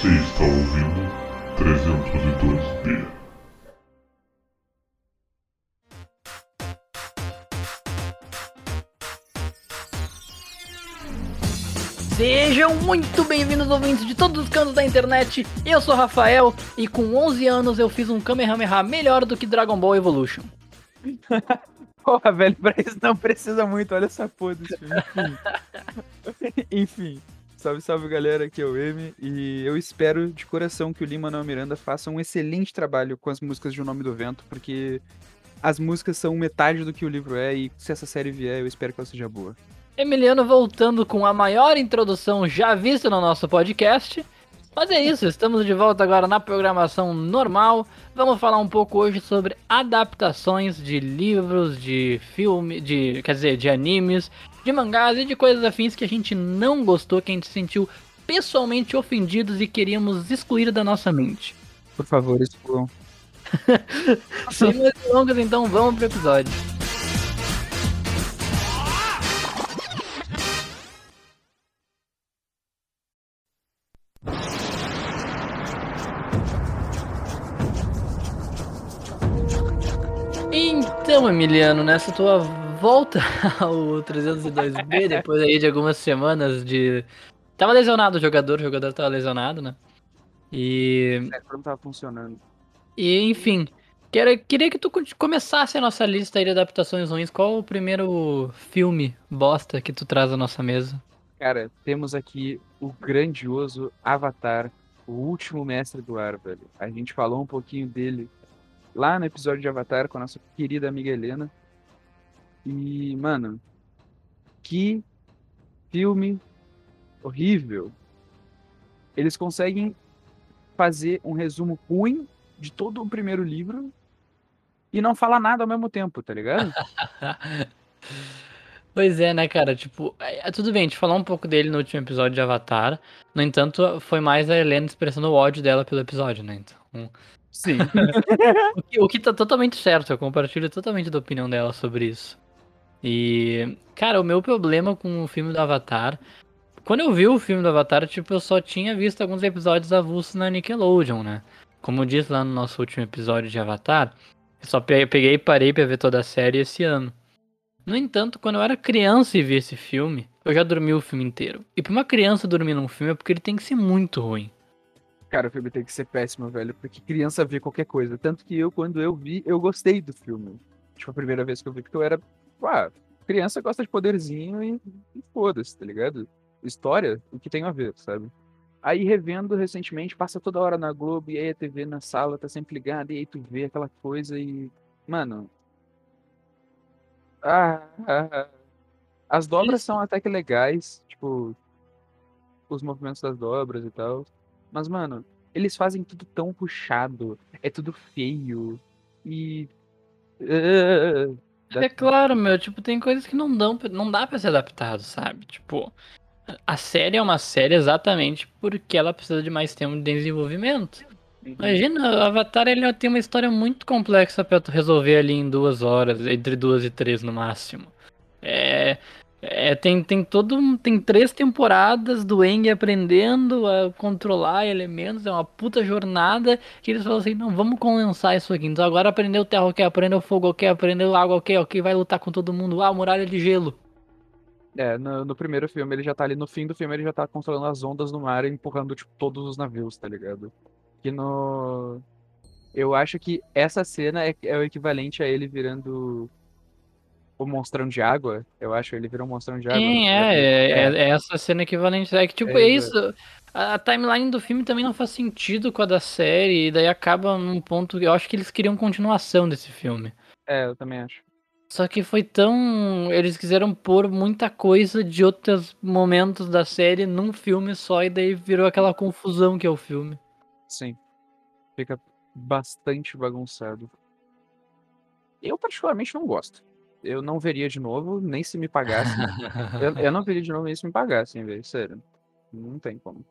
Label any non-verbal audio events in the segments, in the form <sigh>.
Você está ouvindo 302B. Sejam muito bem-vindos, ouvintes de todos os cantos da internet. Eu sou o Rafael e com 11 anos eu fiz um Kamehameha melhor do que Dragon Ball Evolution. <laughs> Porra, velho, pra isso não precisa muito, olha essa porra desse filme. <laughs> Enfim. Enfim. Salve, salve galera, aqui é o M e eu espero de coração que o Lima Manuel Miranda faça um excelente trabalho com as músicas de O Nome do Vento, porque as músicas são metade do que o livro é e se essa série vier, eu espero que ela seja boa. Emiliano voltando com a maior introdução já vista no nosso podcast. Mas é isso, estamos de volta agora na programação normal. Vamos falar um pouco hoje sobre adaptações de livros, de filme, de, quer dizer, de animes, de mangás e de coisas afins que a gente não gostou, que a gente se sentiu pessoalmente ofendidos e queríamos excluir da nossa mente. Por favor, excluam. <laughs> Sem mais delongas, então vamos pro episódio. Então, Emiliano, nessa tua volta <laughs> ao 302B, depois aí de algumas semanas de. Tava lesionado o jogador, o jogador tava lesionado, né? E. É, não tava funcionando. E, enfim. Quero, queria que tu começasse a nossa lista de adaptações ruins. Qual o primeiro filme bosta que tu traz à nossa mesa? Cara, temos aqui o grandioso Avatar, o último mestre do ar, velho. A gente falou um pouquinho dele lá no episódio de Avatar com a nossa querida amiga Helena. E, mano, que filme horrível. Eles conseguem fazer um resumo ruim de todo o primeiro livro e não falar nada ao mesmo tempo, tá ligado? <laughs> Pois é, né, cara? Tipo, é, tudo bem, a gente falou um pouco dele no último episódio de Avatar. No entanto, foi mais a Helena expressando o ódio dela pelo episódio, né? Então, Sim. <laughs> o, que, o que tá totalmente certo, eu compartilho totalmente da opinião dela sobre isso. E, cara, o meu problema com o filme do Avatar. Quando eu vi o filme do Avatar, tipo, eu só tinha visto alguns episódios avulsos na Nickelodeon, né? Como eu disse lá no nosso último episódio de Avatar, eu só peguei e parei pra ver toda a série esse ano. No entanto, quando eu era criança e vi esse filme, eu já dormi o filme inteiro. E pra uma criança dormir num filme é porque ele tem que ser muito ruim. Cara, o filme tem que ser péssimo, velho, porque criança vê qualquer coisa. Tanto que eu, quando eu vi, eu gostei do filme. Tipo, a primeira vez que eu vi, porque eu era. Ah, criança gosta de poderzinho e, e foda-se, tá ligado? História, o que tem a ver, sabe? Aí revendo recentemente, passa toda hora na Globo, e aí a TV na sala tá sempre ligada, e aí tu vê aquela coisa e. Mano. Ah, ah, ah. As dobras são até que legais, tipo. Os movimentos das dobras e tal. Mas, mano, eles fazem tudo tão puxado, é tudo feio e. É claro, meu, tipo, tem coisas que não dão, não dá para ser adaptado, sabe? Tipo, a série é uma série exatamente porque ela precisa de mais tempo de desenvolvimento. Uhum. Imagina, o Avatar ele tem uma história muito complexa para resolver ali em duas horas, entre duas e três no máximo. É, é, tem, tem todo tem três temporadas do Eng aprendendo a controlar elementos, é uma puta jornada que eles falam assim, não, vamos condensar isso aqui. Então agora aprendeu terra, ok, aprendeu fogo, ok, aprendeu água, ok, ok, vai lutar com todo mundo. Ah, muralha de gelo. É, no, no, primeiro filme ele já tá ali, no fim do filme ele já tá controlando as ondas no mar e empurrando, tipo, todos os navios, tá ligado? Que no... Eu acho que essa cena é, é o equivalente a ele virando o monstrão de água, eu acho, ele virou um monstrão de água. Sim, é, é, é, é, essa cena equivalente. É que, tipo, é, é isso. A, a, timeline do filme também não faz sentido com a da série, e daí acaba num ponto. Eu acho que eles queriam continuação desse filme. É, eu também acho. Só que foi tão. Eles quiseram pôr muita coisa de outros momentos da série num filme só, e daí virou aquela confusão que é o filme. Sim. Fica bastante bagunçado. Eu, particularmente, não gosto eu não veria de novo, nem se me pagasse. <laughs> eu, eu, não veria de novo nem se me pagassem, velho. Sério. Não tem como.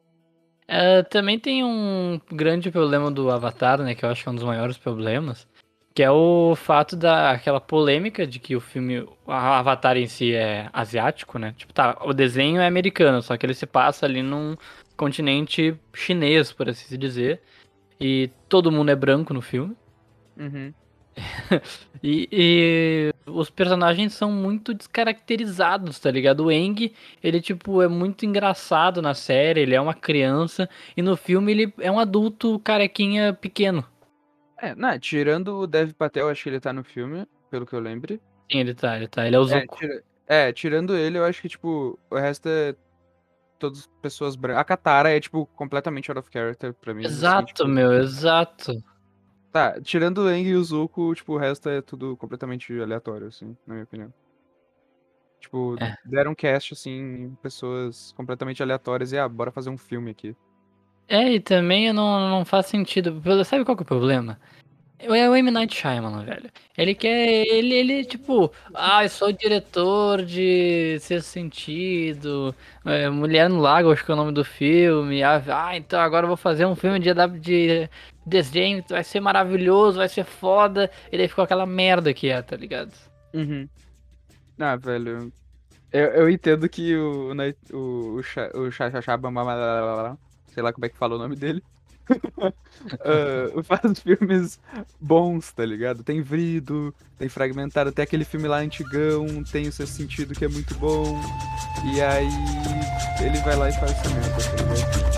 É, também tem um grande problema do Avatar, né? Que eu acho que é um dos maiores problemas. Que é o fato da aquela polêmica de que o filme. O Avatar em si é asiático, né? Tipo, tá, o desenho é americano, só que ele se passa ali num, continente chinês, por assim dizer. E todo mundo é branco no filme. Uhum. <laughs> E, e os personagens são muito descaracterizados, tá ligado? O Eng, ele, tipo, é muito engraçado na série, ele é uma criança, e no filme ele é um adulto carequinha pequeno. É, não, tirando o Dev Patel, acho que ele tá no filme, pelo que eu lembre. Sim, ele tá, ele tá, ele é o É, Zuko. tira- é, tirando ele, eu acho que, tipo, o resto é todas pessoas brancas. A Katara é, tipo, completamente out of character pra mim. assim, Exato, tipo, meu, exato. Tá, tirando o Eng e o Zuko, tipo, o resto é tudo completamente aleatório, assim, na minha opinião. Tipo, É. deram cast, assim, em pessoas completamente aleatórias e, ah, bora fazer um filme aqui. É, e também não, não faz sentido. Sabe qual que é o problema? É o M. Night Shyamalan, velho. Ele quer. Ele, ele tipo, ah, eu sou o diretor de Sexto Sentido, é, Mulher no Lago, acho que é o nome do filme. Ah, ah, então agora eu vou fazer um filme de, de desenho, vai ser maravilhoso, vai ser foda. E daí ficou aquela merda que é, tá ligado? Uhum. Ah, velho. Eu, eu entendo que o, o, o, o Cha- Cha- Bam- Bam- Bam- Bam- Bam- sei lá como é que fala o nome dele. <laughs> Ah, faz filmes bons, tá ligado? Tem Vrido, tem Fragmentado, tem aquele filme lá antigão, tem o seu sentido que é muito bom. E aí ele vai lá e faz essa merda, tá ligado?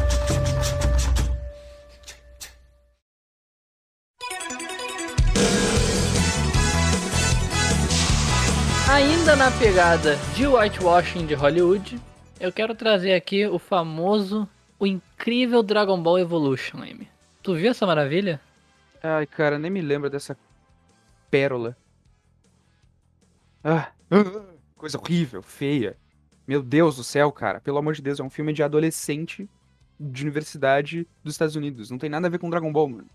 Ainda na pegada de whitewashing de Hollywood, eu quero trazer aqui o famoso, o incrível Dragon Ball Evolution, M. Tu viu essa maravilha? Ai, cara, nem me lembro dessa pérola. Ah, coisa horrível, feia. Meu Deus do céu, cara. Pelo amor de Deus, é um filme de adolescente de universidade dos Estados Unidos. Não tem nada a ver com Dragon Ball, mano.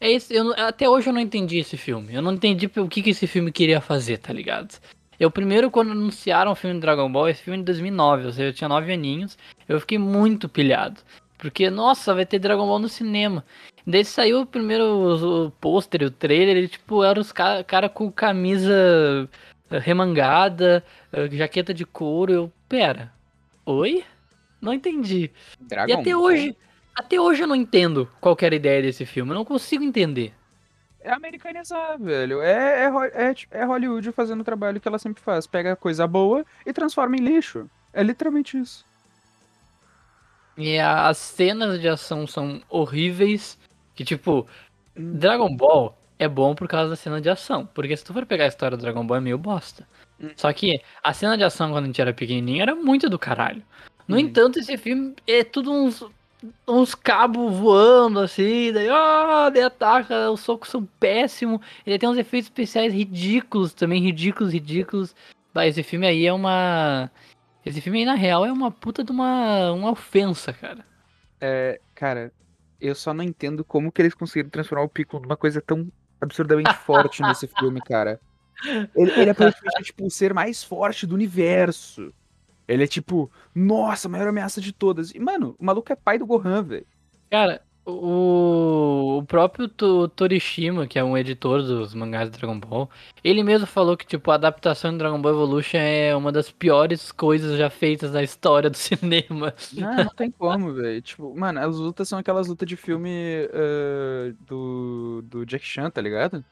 É esse, eu, até hoje eu não entendi esse filme. Eu não entendi o que, que esse filme queria fazer, tá ligado? Eu primeiro, quando anunciaram o filme Dragon Ball, esse filme é de 2009, ou seja, eu tinha 9 aninhos, eu fiquei muito pilhado. Porque, nossa, vai ter Dragon Ball no cinema. Daí saiu o primeiro o, pôster, o trailer, ele, tipo, era os caras cara com camisa eh, remangada, eh, jaqueta de couro, eu, pera, oi? Não entendi. Dragon E até Ball hoje, até hoje eu não entendo qual que era a ideia desse filme, eu não consigo entender. É americanizar, velho. É, é, é, ti- é Hollywood fazendo o trabalho que ela sempre faz. Pega coisa boa e transforma em lixo. É literalmente isso. E a- as cenas de ação são horríveis. Que tipo, Dragon Ball é bom por causa da cena de ação. Porque se tu for pegar a história do Dragon Ball é meio bosta. Hum. Só que a cena de ação quando a gente era pequenininho era muito do caralho. No Uhum. entanto, esse filme é tudo uns, uns cabos voando assim, daí, ah, daí ataca, os socos são péssimos. Ele tem uns efeitos especiais ridículos também, ridículos, ridículos. Bah, esse filme aí é uma. Esse filme aí, na real, é uma puta de uma, uma ofensa, cara. É, cara, eu só não entendo como que eles conseguiram transformar o Piccolo numa coisa tão absurdamente <laughs> forte nesse filme, cara. Ele, ele é praticamente tipo, o ser mais forte do universo. Ele é tipo, nossa, a maior ameaça de todas. E, mano, o maluco é pai do Gohan, velho. Cara, o, o próprio To- Torishima, que é um editor dos mangás de Dragon Ball, ele mesmo falou que, tipo, a adaptação de Dragon Ball Evolution é uma das piores coisas já feitas na história do <laughs> cinema. Não, não tem como, velho. Tipo, mano, as lutas são aquelas lutas de filme ah, do, do Jack Chan, tá ligado?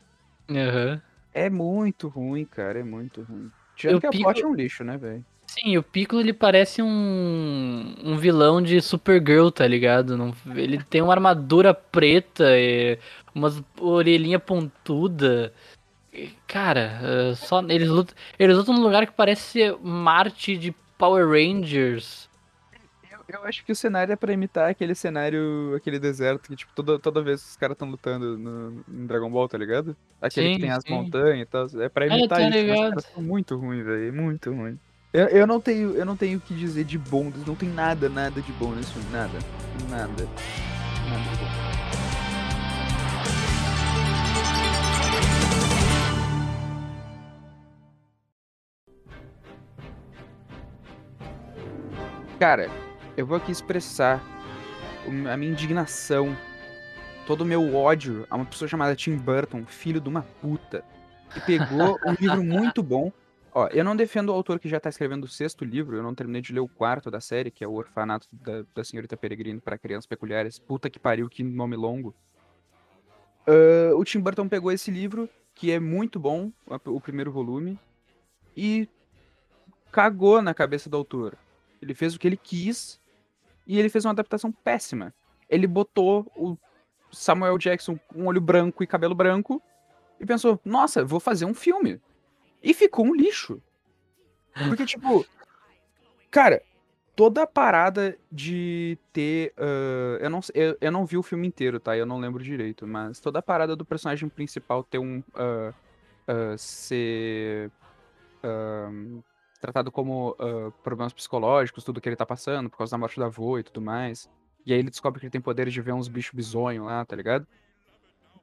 Aham. É muito ruim, cara, é muito ruim. Tirando Eu que a pico- plot é um lixo, né, velho? Sim, o Piccolo ele parece um, um vilão de Supergirl, tá ligado? Não- ele tem uma armadura preta, e umas orelhinha pontuda. E, Cara, eh, só eles lutam, eles lutam num lugar que parece ser Marte de Power Rangers. Eu, eu acho que o cenário é pra imitar aquele cenário, aquele deserto que, tipo, toda, toda vez os caras estão lutando no, em Dragon Ball, tá ligado? Aquele Sim, que tem as sim. montanhas e tal. É pra É, imitar tá isso, muito ruins, velho. Muito ruim. Eu, eu não tenho eu não tenho o que dizer de bom, não tem nada, nada de bom nesse filme. Nada. Nada. Nada de bom. Cara, eu vou aqui expressar a minha indignação, todo o meu ódio a uma pessoa chamada Tim Burton, filho de uma puta, que pegou um livro <laughs> muito bom, Ó, eu não defendo o autor que já tá escrevendo o sexto livro, eu não terminei de ler o quarto da série, que é o Orfanato da, da Senhorita Peregrino para Crianças Peculiares. Puta que pariu, que nome longo. Ah, o Tim Burton pegou esse livro, que é muito bom, o primeiro volume, e cagou na cabeça do autor. Ele fez o que ele quis e ele fez uma adaptação péssima. Ele botou o Samuel Jackson com olho branco e cabelo branco e pensou: nossa, vou fazer um filme. E ficou um lixo. Porque, tipo, cara, toda a parada de ter. ah, eu, não, eu, eu não vi o filme inteiro, tá? Eu não lembro direito, mas toda a parada do personagem principal ter um. ah, ah, ser. tratado como problemas psicológicos, tudo que ele tá passando, por causa da morte da avó e tudo mais. E aí ele descobre que ele tem poderes de ver uns bichos bizonhos lá, tá ligado?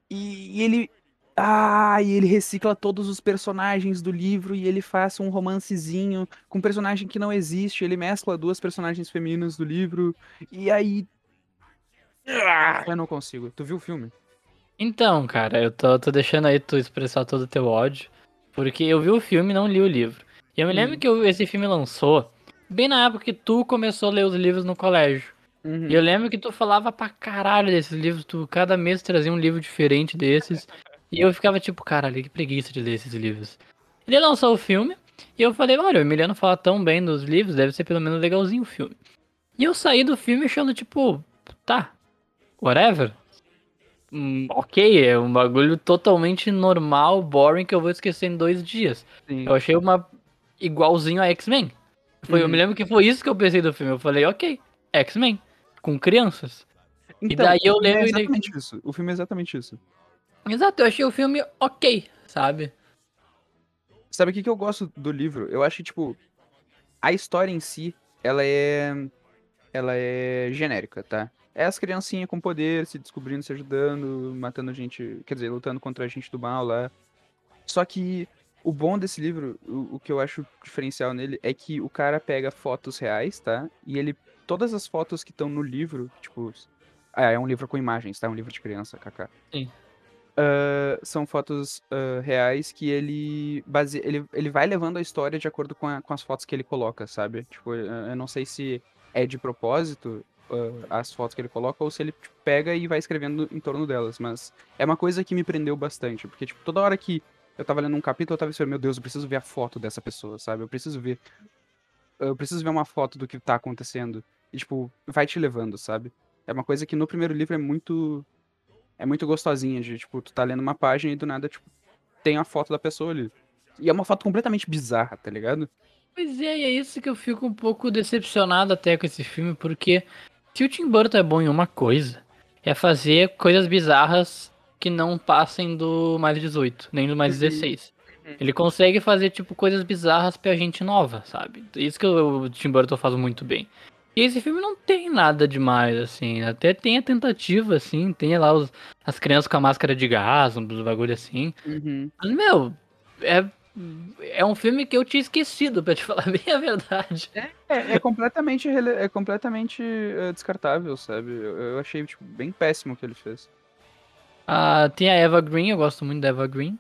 E, e ele. Ah, e ele recicla todos os personagens do livro e ele faz um romancezinho com um personagem que não existe. Ele mescla duas personagens femininas do livro. E aí. Ah, eu não consigo. Tu viu o filme? Então, cara, eu tô, tô deixando aí tu expressar todo o teu ódio. Porque eu vi o filme e não li o livro. E eu me lembro Hum. que eu- esse filme lançou bem na época que tu começou a ler os livros no colégio. Uhum. E eu lembro que tu falava pra caralho desses livros, tu cada mês trazia um livro diferente desses. E eu ficava tipo, caralho, que preguiça de ler esses livros. Ele lançou o filme, e eu falei, olha, o Emiliano fala tão bem dos livros, deve ser pelo menos legalzinho o filme. E eu saí do filme achando, tipo, tá, whatever. Hum, ok, é um bagulho totalmente normal, boring, que eu vou esquecer em dois dias. Sim. Eu achei uma igualzinho a X-Men. Foi, Eu Uhum. me lembro que foi isso que eu pensei do filme. Eu falei, ok, X-Men, com crianças. Então, daí eu o filme É lembro e daí- exatamente isso. O filme é exatamente isso. Exato, eu achei o filme ok, sabe? Sabe o que, que eu gosto do livro? Eu acho que, tipo, a história em si, ela é. Ela é genérica, tá? É as criancinhas com poder, se descobrindo, se ajudando, matando gente. Quer dizer, lutando contra a gente do mal lá. Só que o bom desse livro, o, o que eu acho diferencial nele, é que o cara pega fotos reais, tá? E ele. Todas as fotos que estão no livro, tipo. Ah, é um livro com imagens, tá? É um livro de criança, kaká. Sim. Ah, são fotos ah, reais que ele, base... ele ele vai levando a história de acordo com, a- com as fotos que ele coloca, sabe? Tipo, eu não sei se é de propósito ah, as fotos que ele coloca ou se ele tipo, pega e vai escrevendo em torno delas, mas é uma coisa que me prendeu bastante, porque tipo, toda hora que eu tava lendo um capítulo, eu tava pensando, meu Deus, eu preciso ver a foto dessa pessoa, sabe? Eu preciso ver eu preciso ver uma foto do que tá acontecendo e tipo, vai te levando, sabe? É uma coisa que no primeiro livro é muito é muito gostosinha de, tipo, tu tá lendo uma página e do nada, tipo, tem a foto da pessoa ali. E é uma foto completamente bizarra, tá ligado? Pois é, e é isso que eu fico um pouco decepcionado até com esse filme, porque se o Tim Burton é bom em uma coisa, é fazer coisas bizarras que não passem do mais 18, nem do mais Uhum. 16. Ele consegue fazer, tipo, coisas bizarras pra gente nova, sabe? Isso que o Tim Burton faz muito bem. E esse filme não tem nada demais, assim. Até tem a tentativa, assim. Tem lá os, as crianças com a máscara de gás, uns bagulho assim. Uhum. Mas, meu, é, é um filme que eu tinha esquecido, pra te <laughs> falar bem a verdade. É, é completamente, rele- é completamente eh, descartável, sabe? Eu, eu achei, tipo, bem péssimo o que ele fez. Ah, tem a Eva Green, eu gosto muito da Eva Green.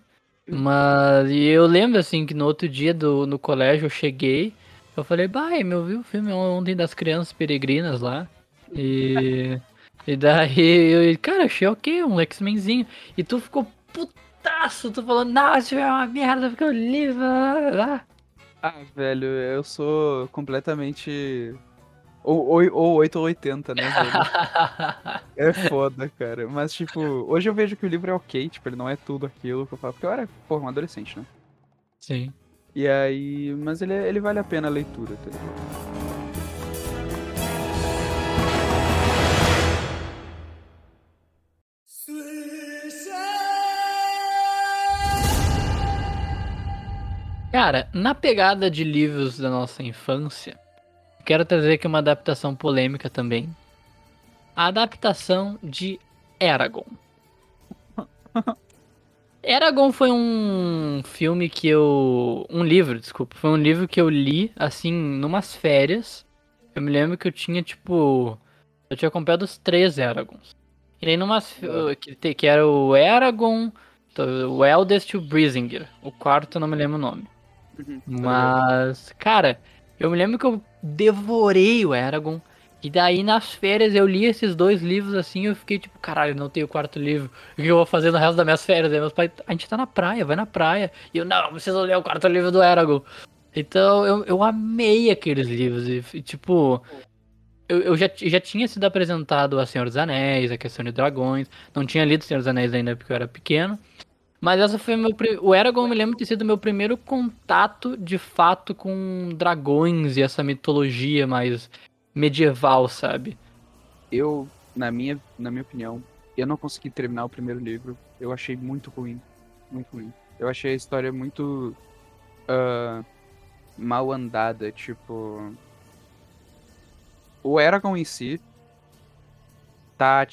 Mas e eu lembro, assim, que no outro dia do, no colégio eu cheguei, eu falei, bah, eu vi o filme ontem das crianças peregrinas lá. E. <laughs> e daí, eu, cara, achei ok, um X-Menzinho. E tu ficou putaço, tu falando, não, esse filme é uma merda, porque eu li. blá, blá, blá." Ah, velho, eu sou completamente. Ou, ou, ou 8 ou 80, né? <laughs> É foda, cara. Mas, tipo, hoje eu vejo que o livro é ok, tipo, ele não é tudo aquilo que eu falo. Porque eu era, porra, um adolescente, né? Sim. E aí. Mas ele, ele vale a pena a leitura, tá ligado? Cara, na pegada de livros da nossa infância, quero trazer aqui uma adaptação polêmica também. A adaptação de Eragon. <laughs> Eragon foi um filme que eu. Um livro, desculpa. Foi um livro que eu li, assim, numas férias. Eu me lembro que eu tinha, tipo. Eu tinha comprado os três Eragons. E aí, numas. Que, que era o Eragon, o Eldest e o Brisinger. O quarto eu não me lembro o nome. Uhum, Mas, cara, eu me lembro que eu devorei o Eragon. E daí nas férias eu li esses dois livros assim, eu fiquei tipo, caralho, não tenho o quarto livro. O que eu vou fazer no resto das minhas férias? Aí meus pais, a gente tá na praia, vai na praia. E eu, não, preciso ler o quarto livro do Eragon. Então eu, eu amei aqueles livros. E, tipo, eu, eu já, já tinha sido apresentado a Senhor dos Anéis, a questão de dragões. Não tinha lido Senhor dos Anéis ainda porque eu era pequeno. Mas essa foi meu. O Eragon, me lembro de ter sido meu primeiro contato de fato com dragões e essa mitologia mais medieval, sabe? Eu, na minha, na minha opinião, eu não consegui terminar o primeiro livro. Eu achei muito ruim. Muito ruim. Eu achei a história muito ah, mal andada. Tipo. O Eragon em si tá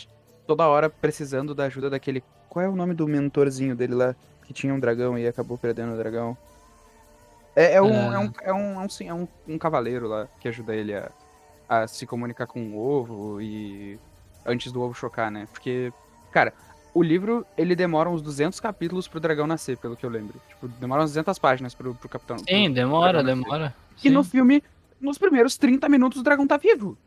toda hora precisando da ajuda daquele. Qual é o nome do mentorzinho dele lá? Que tinha um dragão e acabou perdendo o dragão. É, é um, Ah. é, um, é, um, é, um, é um, um cavaleiro lá que ajuda ele a, a se comunicar com o ovo e antes do ovo chocar, né? Porque, cara, o livro ele demora uns 200 capítulos pro dragão nascer, pelo que eu lembro. Tipo, demora umas 200 páginas pro, pro capitão. Sim, pro demora, demora. E no filme, nos primeiros 30 minutos o dragão tá vivo.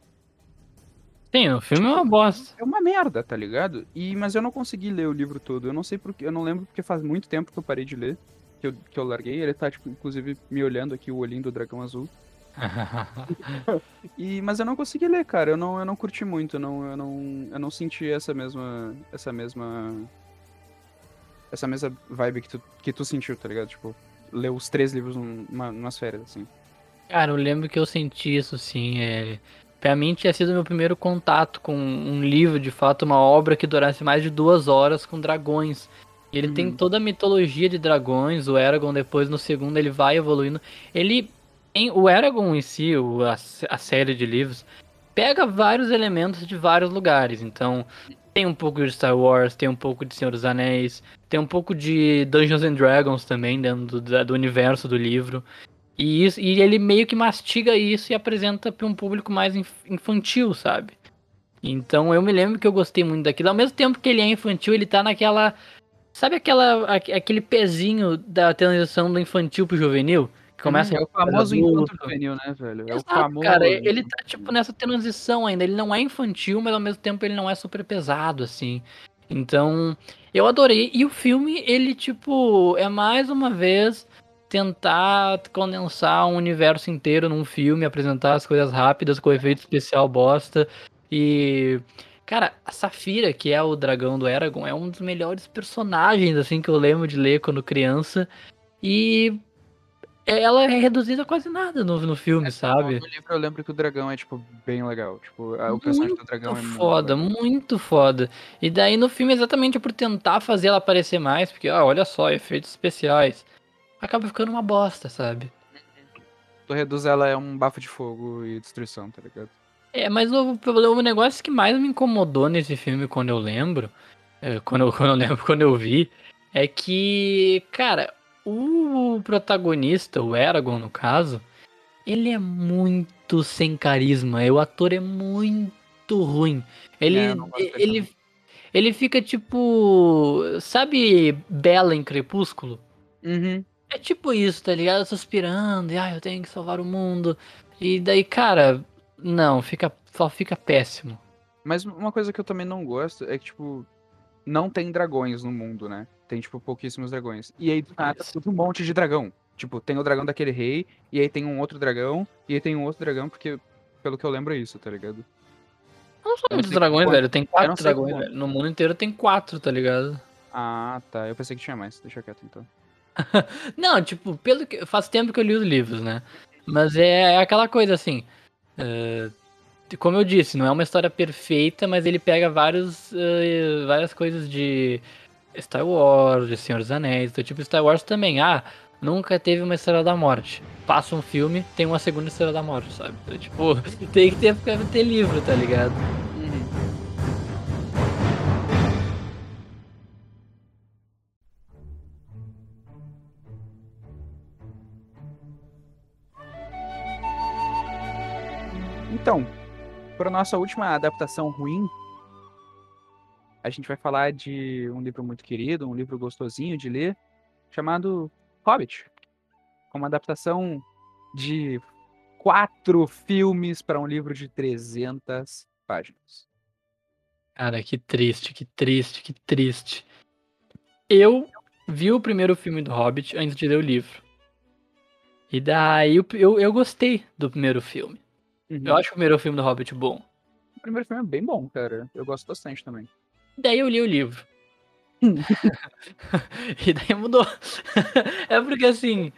Sim, o filme é uma bosta. É uma merda, tá ligado? E, mas eu não consegui ler o livro todo. Eu não sei porque, eu não lembro porque faz muito tempo que eu parei de ler. Que eu, que eu larguei. Ele tá, tipo, inclusive, me olhando aqui o olhinho do dragão azul. <laughs> E, mas eu não consegui ler, cara. Eu não, eu não curti muito. Eu não, eu não, eu não senti essa mesma. Essa mesma. Essa mesma vibe que tu, que tu sentiu, tá ligado? Tipo, ler os três livros num- numa, numas férias, assim. Cara, eu lembro que eu senti isso sim. É... Pra mim tinha sido meu primeiro contato com um livro, de fato, uma obra que durasse mais de duas horas com dragões. E ele tem Uhum. toda a mitologia de dragões. O Eragon, depois no segundo, ele vai evoluindo. Ele. Em, o Eragon em si, o- a, a série de livros, pega vários elementos de vários lugares. Então, tem um pouco de Star Wars, tem um pouco de Senhor dos Anéis, tem um pouco de Dungeons and Dragons também, dentro do, do universo do livro. E, isso, e ele meio que mastiga isso e apresenta para um público mais inf- infantil, sabe? Então eu me lembro que eu gostei muito daquilo. Ao mesmo tempo que ele é infantil, ele tá naquela. Sabe aquela, aque- aquele pezinho da transição do infantil pro juvenil? Começa é o famoso encontro juvenil, né, velho? É o Exato, famoso. cara, ele tá tipo nessa transição ainda. Ele não é infantil, mas ao mesmo tempo ele não é super pesado, assim. Então, eu adorei. E o filme, ele, tipo, é mais uma vez tentar condensar um universo inteiro num filme, apresentar as coisas rápidas com efeito especial bosta. E. Cara, a Safira, que é o dragão do Eragon, é um dos melhores personagens, assim, que eu lembro de ler quando criança. E ela é reduzida a quase nada no, no filme, sabe? No livro eu lembro que o dragão é, tipo, bem legal. Tipo, a- o personagem do dragão é Muito foda, muito foda. E daí no filme, exatamente por tentar fazer ela aparecer mais, porque, ah, olha só, efeitos especiais, acaba ficando uma bosta, sabe? Tu reduz ela é um bafo de fogo e destruição, tá ligado? É, mas o, problema- o negócio que mais me incomodou nesse filme quando eu lembro, é, quando, eu, <laughs> quando eu lembro, quando eu vi, é que, cara, o protagonista, o Eragon no caso, ele é muito sem carisma. e O ator é muito ruim. Ele, É, dele ele, ele fica tipo, sabe, Bela em Crepúsculo? Uhum. É tipo isso, tá ligado? Suspirando, e ah, eu tenho que salvar o mundo. E daí, cara, não, fica, só fica péssimo. Mas uma coisa que eu também não gosto é que, tipo, não tem dragões no mundo, né? Tem, tipo, pouquíssimos dragões. E aí, do nada, um monte de dragão. Tipo, tem o dragão daquele rei, e aí tem um outro dragão, e aí tem um outro dragão, porque, pelo que eu lembro, é isso, tá ligado? Não são Eu muitos dragões, quanto- velho. Tem quatro dragões, quanto. velho. No mundo inteiro tem quatro, tá ligado? Ah, tá. Eu pensei que tinha mais. Deixa quieto, então. <laughs> Não, tipo, pelo que. Faz tempo que eu li os livros, né? Mas é aquela coisa assim. é, Como eu disse, não é uma história perfeita, mas ele pega vários, eh, várias coisas de Star Wars, de Senhor dos Anéis. Então, tipo, Star Wars também. Ah, nunca teve uma Estrela da Morte. Passa um filme, tem uma segunda Estrela da Morte, sabe? Então, tipo, <laughs> tem que ter, ter livro, tá ligado? Para nossa última adaptação ruim, a gente vai falar de um livro muito querido, um livro gostosinho de ler, chamado Hobbit. Uma adaptação de quatro filmes para um livro de 300 páginas. Cara, que triste, que triste, que triste. Eu vi o primeiro filme do Hobbit antes de ler o livro. E daí eu, eu, eu gostei do primeiro filme. Uhum. Eu acho o primeiro filme do Hobbit bom. O primeiro filme é bem bom, cara. Eu gosto bastante também. Daí eu li o livro. <laughs> <laughs> e daí mudou. <laughs> é porque assim,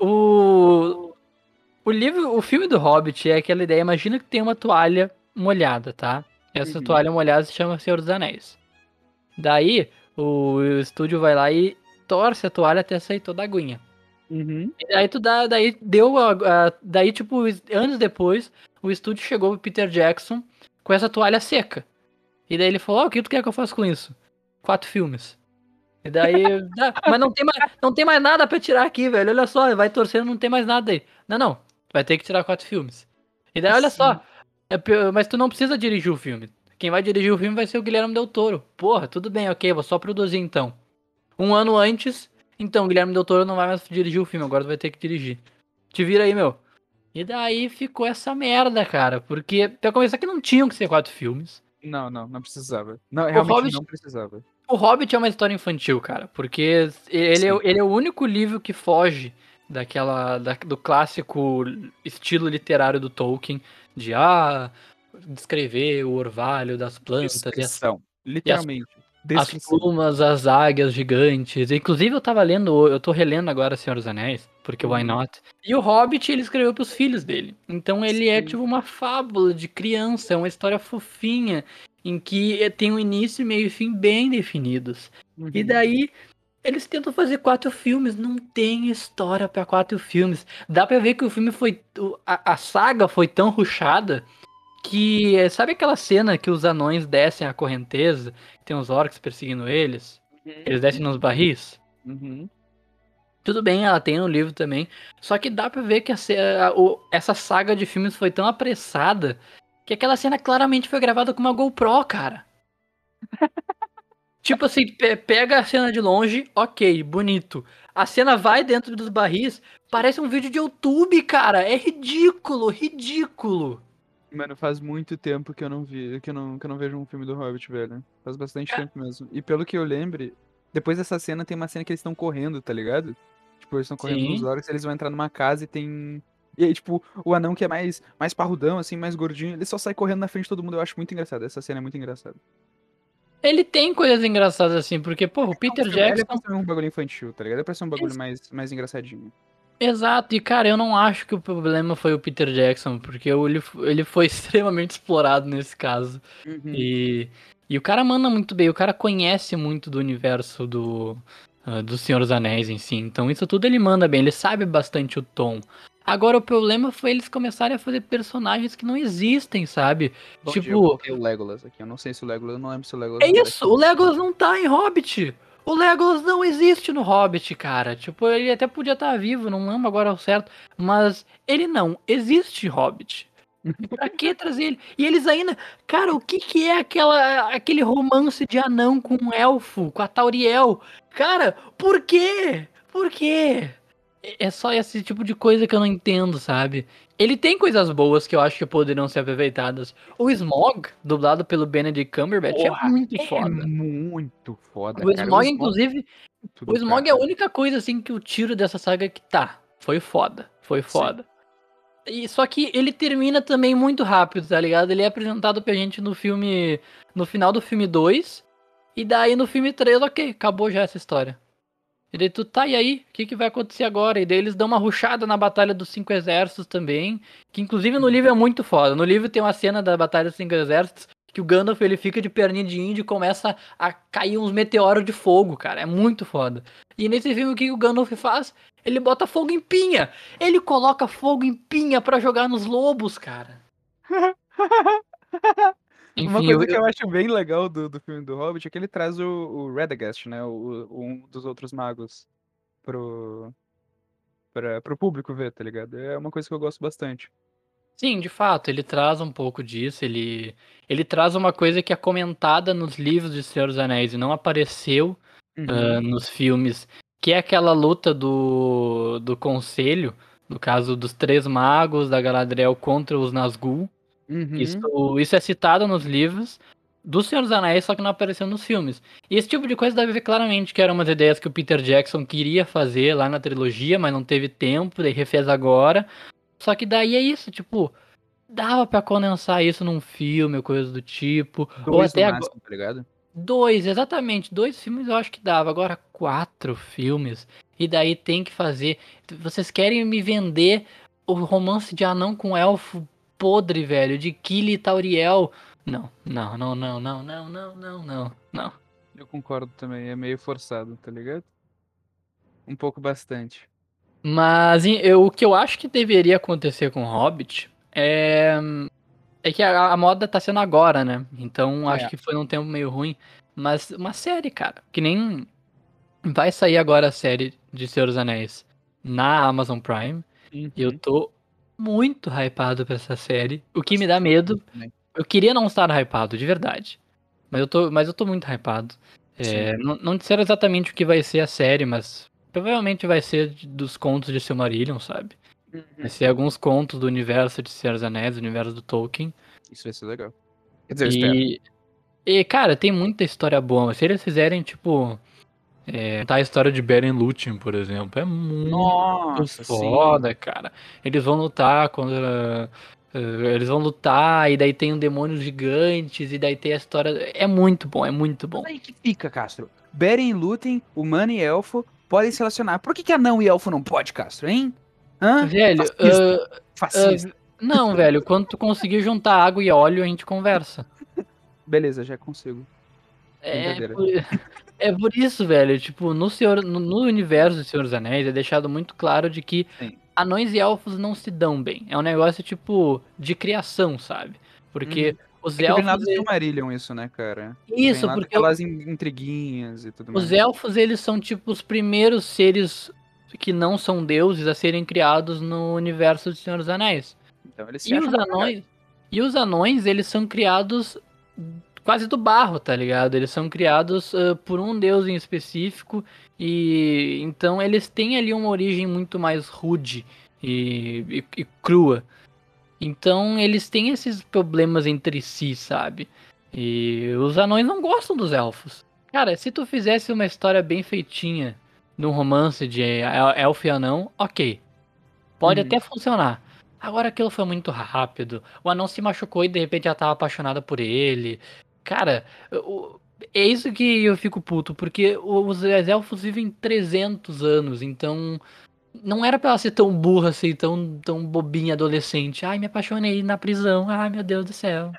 o o livro, o filme do Hobbit é aquela ideia, imagina que tem uma toalha molhada, tá? Essa Uhum. toalha molhada se chama Senhor dos Anéis. Daí o, estúdio vai lá e torce a toalha até sair toda a aguinha. Uhum. E daí tu dá, daí deu a, a- daí tipo anos depois, o estúdio chegou pro Peter Jackson com essa toalha seca. E daí ele falou: "Ó, "O que tu quer que eu faça com isso?" Quatro filmes. E daí, <laughs> "Ah, mas não tem mais, não tem mais nada pra tirar aqui, velho. Olha só, vai torcendo, não tem mais nada aí. Não, não. Vai ter que tirar quatro filmes. E daí, olha só, é mas tu não precisa dirigir o filme. Quem vai dirigir o filme vai ser o Guilherme Del Toro. Porra, tudo bem, ok, vou só produzir então. Um ano antes, então, o Guilherme Del Toro não vai mais dirigir o filme, agora tu vai ter que dirigir. Te vira aí, meu. E daí ficou essa merda, cara. Porque, pra começar, que não tinham que ser quatro filmes. Não, não, não precisava. Não, realmente Hobbit- não precisava. O Hobbit é uma história infantil, cara. Porque ele, é, ele é o único livro que foge daquela. da- do clássico estilo literário do Tolkien. De ah, descrever o orvalho das plantas e as Descrição. Literalmente. As Descrição. plumas, as águias gigantes. Inclusive, eu tava lendo, eu tô relendo agora Senhor dos Anéis, porque why Uhum. not? E o Hobbit, ele escreveu pros filhos dele. Então, ele é Sim. tipo uma fábula de criança, é uma história fofinha, em que eh, tem um início, meio e fim bem definidos. Uhum. E daí, eles tentam fazer quatro filmes, não tem história pra quatro filmes. Dá pra ver que o filme foi. A, a saga foi tão ruchada que. Sabe aquela cena que os anões descem a correnteza? Tem os orcs perseguindo eles? Eles descem nos barris? Uhum. Tudo bem, ela tem no livro também. Só que dá pra ver que a a- o- essa saga de filmes foi tão apressada que aquela cena claramente foi gravada com uma GoPro, cara. <laughs> tipo assim, pe- pega a cena de longe, ok, bonito. A cena vai dentro dos barris, parece um vídeo de YouTube, cara. É ridículo, ridículo. Mano, faz muito tempo que eu não vi, que eu não, que eu não vejo um filme do Hobbit, velho. Faz bastante tempo mesmo. E pelo que eu lembre, depois dessa cena tem uma cena que eles estão correndo, tá ligado? Tipo, eles estão correndo Sim. nos orcs, eles vão entrar numa casa e tem. E aí, tipo, o anão que é mais, mais parrudão, assim, mais gordinho, ele só sai correndo na frente de todo mundo. Eu acho muito engraçado. Essa cena é muito engraçada. Ele tem coisas engraçadas assim, porque, pô, o Peter Ele é Jackson. pra ser um bagulho infantil, tá ligado? É pra ser um bagulho mais, mais engraçadinho. Exato, e cara, eu não acho que o problema foi o Peter Jackson, porque ele, ele foi <laughs> extremamente explorado nesse caso. Uhum. E, e o cara manda muito bem, o cara conhece muito do universo do, ah, do Senhor dos Anéis em si, então isso tudo ele manda bem, ele sabe bastante o tom. Agora o problema foi eles começarem a fazer personagens que não existem, sabe? Bom dia, eu tipo, o Legolas aqui. Eu não sei se o Legolas, eu não lembro se o Legolas. é aparece. isso, o Legolas não tá em Hobbit. O Legolas não existe no Hobbit, cara. Tipo, ele até podia estar vivo, não lembro agora ao certo. Mas ele não existe Hobbit. Pra que trazer ele? E eles ainda. Cara, o que que é aquela, aquele romance de anão com um elfo, com a Tauriel? Cara, por quê? Por quê? É é só esse tipo de coisa que eu não entendo, sabe? Ele tem coisas boas que eu acho que poderiam ser aproveitadas. O Smog, dublado pelo Benedict Cumberbatch, Porra, é muito É foda. muito foda. O cara. Smog, inclusive, tudo o Smog é a cara. única coisa assim que eu tiro dessa saga que tá. Foi foda. Foi foda. E, só que ele termina também muito rápido, tá ligado? Ele é apresentado pra gente no filme. No final do filme 2. E daí no filme 3, ok, acabou já essa história. E daí tu tá, e aí? O que, que vai acontecer agora? E daí eles dão uma ruchada na Batalha dos Cinco Exércitos também. Que inclusive no livro é muito foda. No livro tem uma cena da Batalha dos Cinco Exércitos que o Gandalf ele fica de perninha de índio e começa a cair uns meteoros de fogo, cara. É muito foda. E nesse filme o que o Gandalf faz? Ele bota fogo em pinha. Ele coloca fogo em pinha pra jogar nos lobos, cara. <laughs> Uma Enfim, coisa eu- que eu acho bem legal do, do filme do Hobbit é que ele traz o, o Radagast, né? O, o- um dos outros magos pro, pra, pro público ver, tá ligado? É uma coisa que eu gosto bastante. Sim, de fato, ele traz um pouco disso, ele, ele traz uma coisa que é comentada nos livros de Senhor dos Anéis e não apareceu Uhum. ah, nos filmes, que é aquela luta do, do conselho, no caso dos três magos da Galadriel contra os Nazgûl. Uhum. Isso, isso é citado nos livros do Senhor dos Anéis, só que não apareceu nos filmes. E esse tipo de coisa deve ver claramente que eram umas ideias que o Peter Jackson queria fazer lá na trilogia, mas não teve tempo, daí refez agora. Só que daí é isso, tipo, dava pra condensar isso num filme ou coisa do tipo. ou Dois até no agora. máximo, tá ligado? Dois, exatamente. Dois filmes eu acho que dava. Agora, quatro filmes. E daí tem que fazer. Vocês querem me vender o romance de anão com elfo podre, velho? De Kili Tauriel? Não, não, não, não, não, não, não, não, não, não. Eu concordo também, é meio forçado, tá ligado? Um pouco bastante. Mas eu- o que eu acho que deveria acontecer com Hobbit é. É que a, a moda tá sendo agora, né? Então acho É. que foi num tempo meio ruim. Mas uma série, cara. Que nem. Vai sair agora a série de Senhor dos Anéis na Amazon Prime. E eu Uhum. tô muito hypado pra essa série. O que me dá medo. Eu queria não estar hypado, de verdade. Mas eu tô, mas eu tô muito hypado. É, não, não disseram exatamente o que vai ser a série, mas provavelmente vai ser dos contos de Silmarillion, sabe? Uhum. Vai ser alguns contos do universo de Senhor dos Anéis, do universo do Tolkien. Isso vai ser legal. Quer dizer. E, e, cara, tem muita história boa. mas Se eles fizerem, tipo. É, tá a história de Beren Lúthien, por exemplo. É muito Nossa, sim. foda, cara. Eles vão lutar contra. eh, eles vão lutar, e daí tem um demônios gigantes, e daí tem a história. É muito bom, é muito bom. Mas aí que fica, Castro. Beren e Lúthien, humano e elfo, podem se relacionar. Por que, que anão e elfo não pode, Castro, hein? Hã? Velho, Fascista. ah, Fascista. ah, não, velho, quando tu conseguir juntar água e óleo, a gente conversa. <laughs> Beleza, já consigo. É por, <laughs> é por isso, velho. Tipo, no, Senhor, no, no universo do Senhor dos Anéis é deixado muito claro de que Sim. anões e elfos não se dão bem. É um negócio, tipo, de criação, sabe? Porque os É vem lá elfos. do Silmarillion isso, né, cara? Isso, Vem porque Aquelas intriguinhas e tudo mais. os elfos, eles são, tipo, os primeiros seres que não são deuses a serem criados no universo do Senhor dos Anéis. Então eles se E os anões. E os anões, eles são criados quase do barro, tá ligado? Eles são criados ah, por um deus em específico. E então eles têm ali uma origem muito mais rude e, e- e crua. Então eles têm esses problemas entre si, sabe? E os anões não gostam dos elfos. Cara, se tu fizesse uma história bem feitinha num romance de el- elfo e anão, ok. Pode Uhum. até funcionar. Agora aquilo foi muito rápido. O anão se machucou e de repente já tava apaixonada por ele. Cara, o- é isso que eu fico puto, porque os elfos vivem 300 anos, então não era pra ela ser tão burra assim, tão, tão bobinha adolescente. Ai, me apaixonei na prisão. Ai, meu Deus do céu.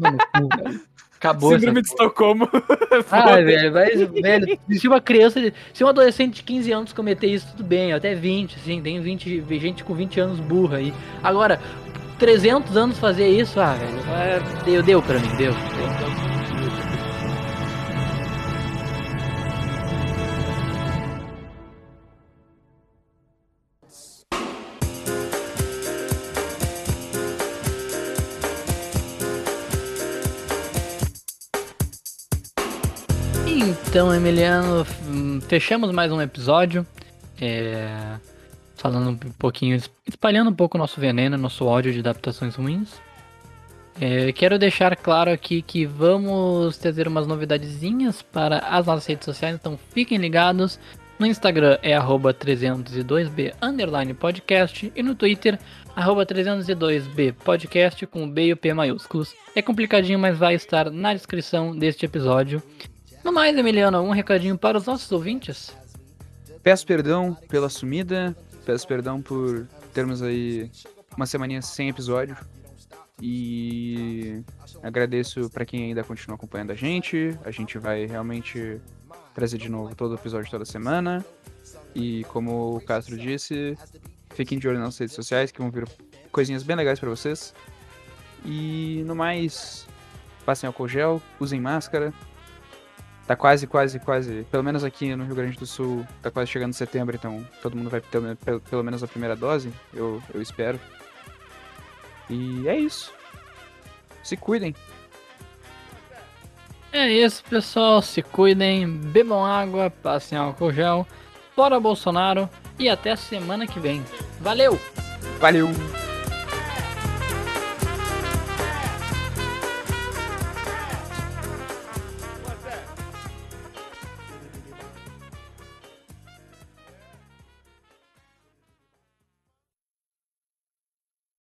Mano. <laughs> Acabou Síndrome de Estocolmo. <laughs> ah, velho, mas, velho, se uma criança, se um adolescente de 15 anos cometer isso, tudo bem, até 20, assim, tem 20, gente com 20 anos burra aí. Agora, 300 anos fazer isso, ah, velho, é, deu, deu pra mim, deu. Então, Emiliano, hum, fechamos mais um episódio. é, falando um pouquinho, espalhando um pouco nosso veneno, nosso ódio de adaptações ruins. É, quero deixar claro aqui que vamos trazer umas novidadezinhas para as nossas redes sociais, então fiquem ligados. No Instagram é arroba 302b underline podcast e no Twitter arroba 302b podcast com B e o P maiúsculos. É complicadinho, mas vai estar na descrição deste episódio. No mais, Emiliano, um recadinho para os nossos ouvintes? Peço perdão pela sumida, peço perdão por termos aí uma semaninha sem episódio. E agradeço pra quem ainda continua acompanhando a gente. A gente vai realmente trazer de novo todo episódio toda semana. E como o Castro disse, fiquem de olho nas redes sociais que vão vir coisinhas bem legais pra vocês. E no mais, passem álcool gel, usem máscara, Tá quase, quase, quase. Pelo menos aqui no Rio Grande do Sul, tá quase chegando setembro, então todo mundo vai ter pelo, pelo menos a primeira dose, eu, eu espero. E é isso. Se cuidem. É isso, pessoal. Se cuidem, bebam água, passem álcool gel. fora Bolsonaro e até a semana que vem. Valeu! Valeu!